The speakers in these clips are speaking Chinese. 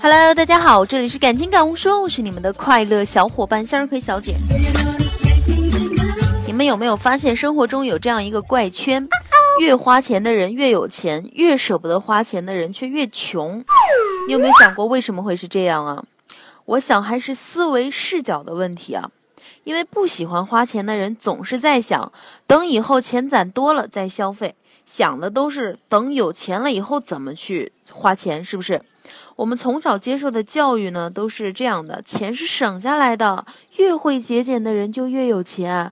Hello，大家好，这里是感情感悟说，我是你们的快乐小伙伴向日葵小姐。你们有没有发现生活中有这样一个怪圈？越花钱的人越有钱，越舍不得花钱的人却越穷。你有没有想过为什么会是这样啊？我想还是思维视角的问题啊。因为不喜欢花钱的人总是在想，等以后钱攒多了再消费，想的都是等有钱了以后怎么去花钱，是不是？我们从小接受的教育呢，都是这样的：钱是省下来的，越会节俭的人就越有钱。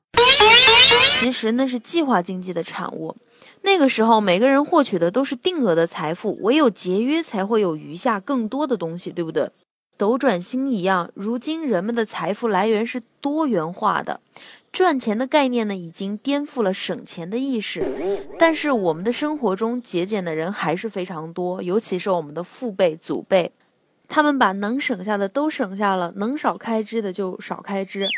其实那是计划经济的产物。那个时候，每个人获取的都是定额的财富，唯有节约才会有余下更多的东西，对不对？斗转星一样，如今人们的财富来源是多元化的，赚钱的概念呢，已经颠覆了省钱的意识。但是我们的生活中节俭的人还是非常多，尤其是我们的父辈、祖辈，他们把能省下的都省下了，能少开支的就少开支，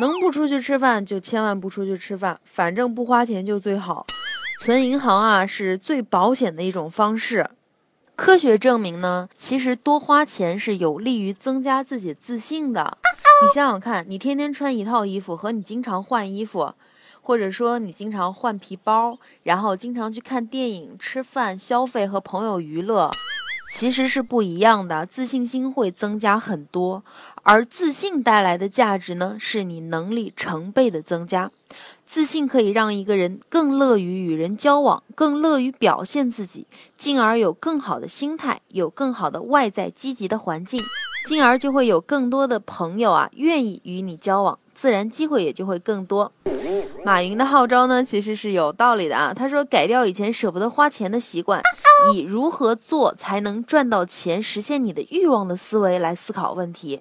能不出去吃饭就千万不出去吃饭，反正不花钱就最好。存银行啊，是最保险的一种方式。科学证明呢，其实多花钱是有利于增加自己自信的。你想想看，你天天穿一套衣服和你经常换衣服，或者说你经常换皮包，然后经常去看电影、吃饭、消费和朋友娱乐。其实是不一样的，自信心会增加很多，而自信带来的价值呢，是你能力成倍的增加。自信可以让一个人更乐于与人交往，更乐于表现自己，进而有更好的心态，有更好的外在积极的环境，进而就会有更多的朋友啊愿意与你交往，自然机会也就会更多。马云的号召呢，其实是有道理的啊。他说，改掉以前舍不得花钱的习惯，以如何做才能赚到钱，实现你的欲望的思维来思考问题。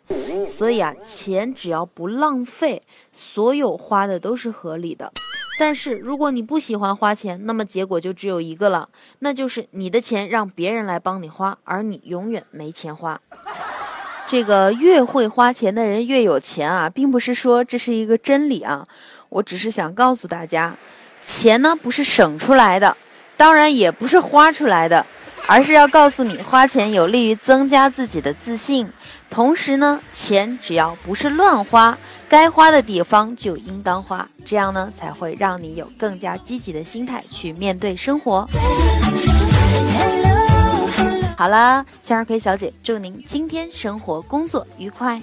所以啊，钱只要不浪费，所有花的都是合理的。但是如果你不喜欢花钱，那么结果就只有一个了，那就是你的钱让别人来帮你花，而你永远没钱花。这个越会花钱的人越有钱啊，并不是说这是一个真理啊。我只是想告诉大家，钱呢不是省出来的，当然也不是花出来的，而是要告诉你，花钱有利于增加自己的自信。同时呢，钱只要不是乱花，该花的地方就应当花，这样呢才会让你有更加积极的心态去面对生活。好了，向日葵小姐祝您今天生活工作愉快。